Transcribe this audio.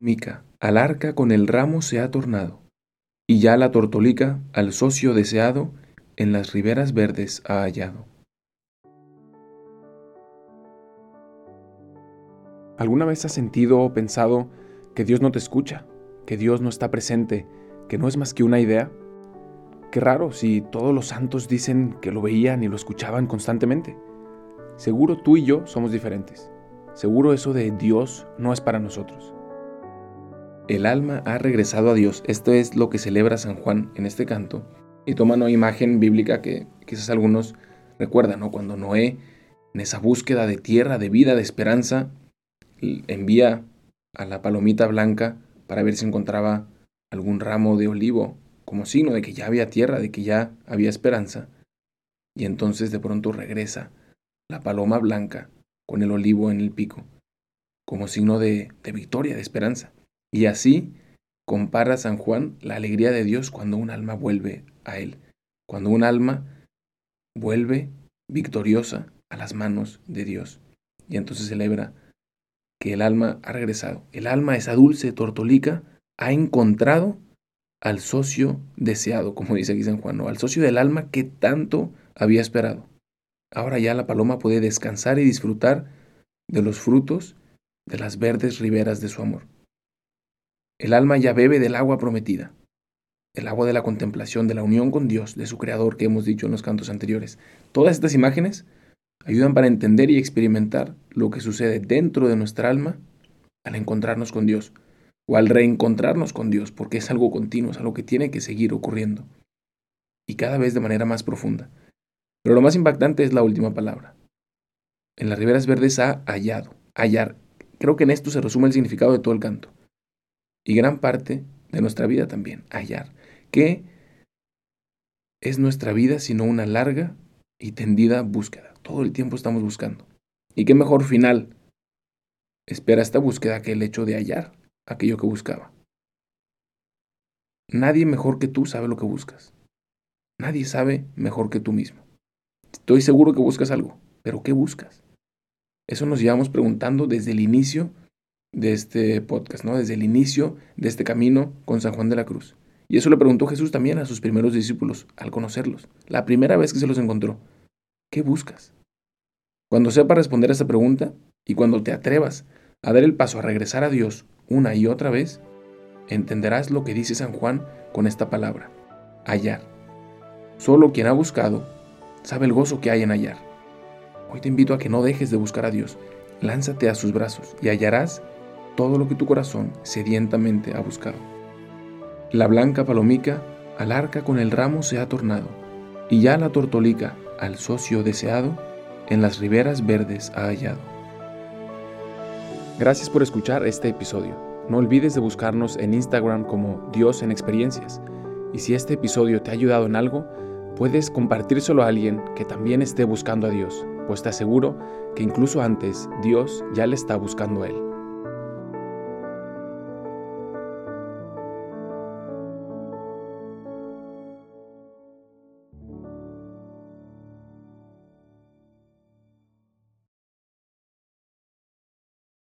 Mica, al arca con el ramo se ha tornado, y ya la tortolica al socio deseado en las riberas verdes ha hallado. ¿Alguna vez has sentido o pensado que Dios no te escucha, que Dios no está presente, que no es más que una idea? Qué raro si todos los santos dicen que lo veían y lo escuchaban constantemente. Seguro tú y yo somos diferentes. Seguro eso de Dios no es para nosotros. El alma ha regresado a Dios. Esto es lo que celebra San Juan en este canto. Y toma una imagen bíblica que quizás algunos recuerdan, ¿no? Cuando Noé, en esa búsqueda de tierra, de vida, de esperanza, envía a la palomita blanca para ver si encontraba algún ramo de olivo, como signo de que ya había tierra, de que ya había esperanza. Y entonces de pronto regresa la paloma blanca con el olivo en el pico, como signo de, de victoria, de esperanza. Y así compara San Juan la alegría de Dios cuando un alma vuelve a Él, cuando un alma vuelve victoriosa a las manos de Dios. Y entonces celebra que el alma ha regresado. El alma, esa dulce tortolica, ha encontrado al socio deseado, como dice aquí San Juan, al socio del alma que tanto había esperado. Ahora ya la paloma puede descansar y disfrutar de los frutos de las verdes riberas de su amor. El alma ya bebe del agua prometida, el agua de la contemplación, de la unión con Dios, de su Creador que hemos dicho en los cantos anteriores. Todas estas imágenes ayudan para entender y experimentar lo que sucede dentro de nuestra alma al encontrarnos con Dios o al reencontrarnos con Dios, porque es algo continuo, es algo que tiene que seguir ocurriendo y cada vez de manera más profunda. Pero lo más impactante es la última palabra. En las riberas verdes ha hallado, hallar. Creo que en esto se resume el significado de todo el canto y gran parte de nuestra vida también, hallar. ¿Qué es nuestra vida sino una larga y tendida búsqueda? Todo el tiempo estamos buscando. ¿Y qué mejor final espera esta búsqueda que el hecho de hallar aquello que buscaba? Nadie mejor que tú sabe lo que buscas. Nadie sabe mejor que tú mismo. Estoy seguro que buscas algo, pero ¿qué buscas? Eso nos llevamos preguntando desde el inicio de este podcast, ¿no? Desde el inicio de este camino con San Juan de la Cruz. Y eso le preguntó Jesús también a sus primeros discípulos al conocerlos, la primera vez que se los encontró. ¿Qué buscas? Cuando sepa responder a esa pregunta y cuando te atrevas a dar el paso a regresar a Dios una y otra vez, entenderás lo que dice San Juan con esta palabra, hallar. Solo quien ha buscado sabe el gozo que hay en hallar. Hoy te invito a que no dejes de buscar a Dios, lánzate a sus brazos y hallarás todo lo que tu corazón sedientamente ha buscado. La blanca palomica al arca con el ramo se ha tornado, y ya la tortolica al socio deseado en las riberas verdes ha hallado. Gracias por escuchar este episodio. No olvides de buscarnos en Instagram como Dios en Experiencias. Y si este episodio te ha ayudado en algo, puedes compartírselo a alguien que también esté buscando a Dios, pues te aseguro que incluso antes Dios ya le está buscando a él.